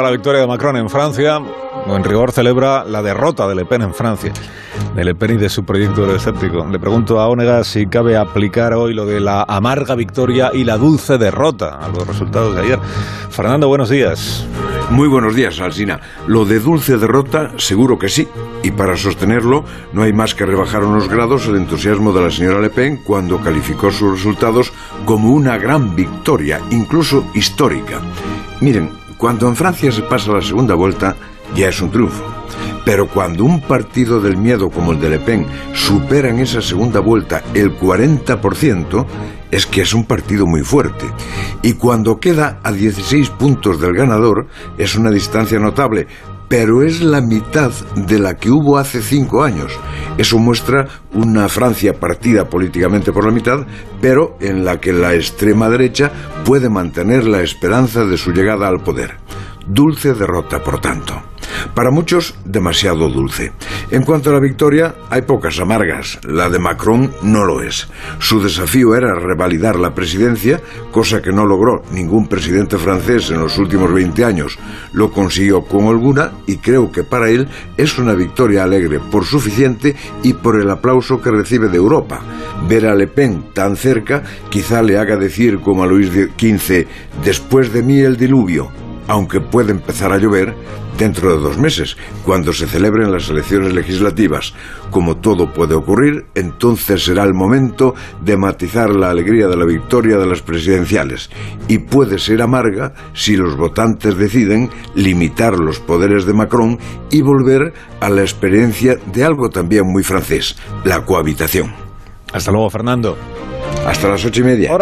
la victoria de Macron en Francia, o en rigor celebra la derrota de Le Pen en Francia, de Le Pen y de su proyecto escéptico. Le pregunto a Ónega si cabe aplicar hoy lo de la amarga victoria y la dulce derrota a los resultados de ayer. Fernando, buenos días. Muy buenos días, Alsina. Lo de dulce derrota, seguro que sí. Y para sostenerlo, no hay más que rebajar unos grados el entusiasmo de la señora Le Pen cuando calificó sus resultados como una gran victoria, incluso histórica. Miren, cuando en Francia se pasa la segunda vuelta, ya es un triunfo. Pero cuando un partido del miedo como el de Le Pen supera en esa segunda vuelta el 40%, es que es un partido muy fuerte. Y cuando queda a 16 puntos del ganador, es una distancia notable, pero es la mitad de la que hubo hace cinco años. Eso muestra una Francia partida políticamente por la mitad, pero en la que la extrema derecha puede mantener la esperanza de su llegada al poder. Dulce derrota, por tanto. Para muchos, demasiado dulce. En cuanto a la victoria, hay pocas amargas. La de Macron no lo es. Su desafío era revalidar la presidencia, cosa que no logró ningún presidente francés en los últimos 20 años. Lo consiguió con alguna y creo que para él es una victoria alegre por suficiente y por el aplauso que recibe de Europa. Ver a Le Pen tan cerca quizá le haga decir como a Luis XV, después de mí el diluvio aunque puede empezar a llover dentro de dos meses, cuando se celebren las elecciones legislativas. Como todo puede ocurrir, entonces será el momento de matizar la alegría de la victoria de las presidenciales. Y puede ser amarga si los votantes deciden limitar los poderes de Macron y volver a la experiencia de algo también muy francés, la cohabitación. Hasta luego, Fernando. Hasta las ocho y media.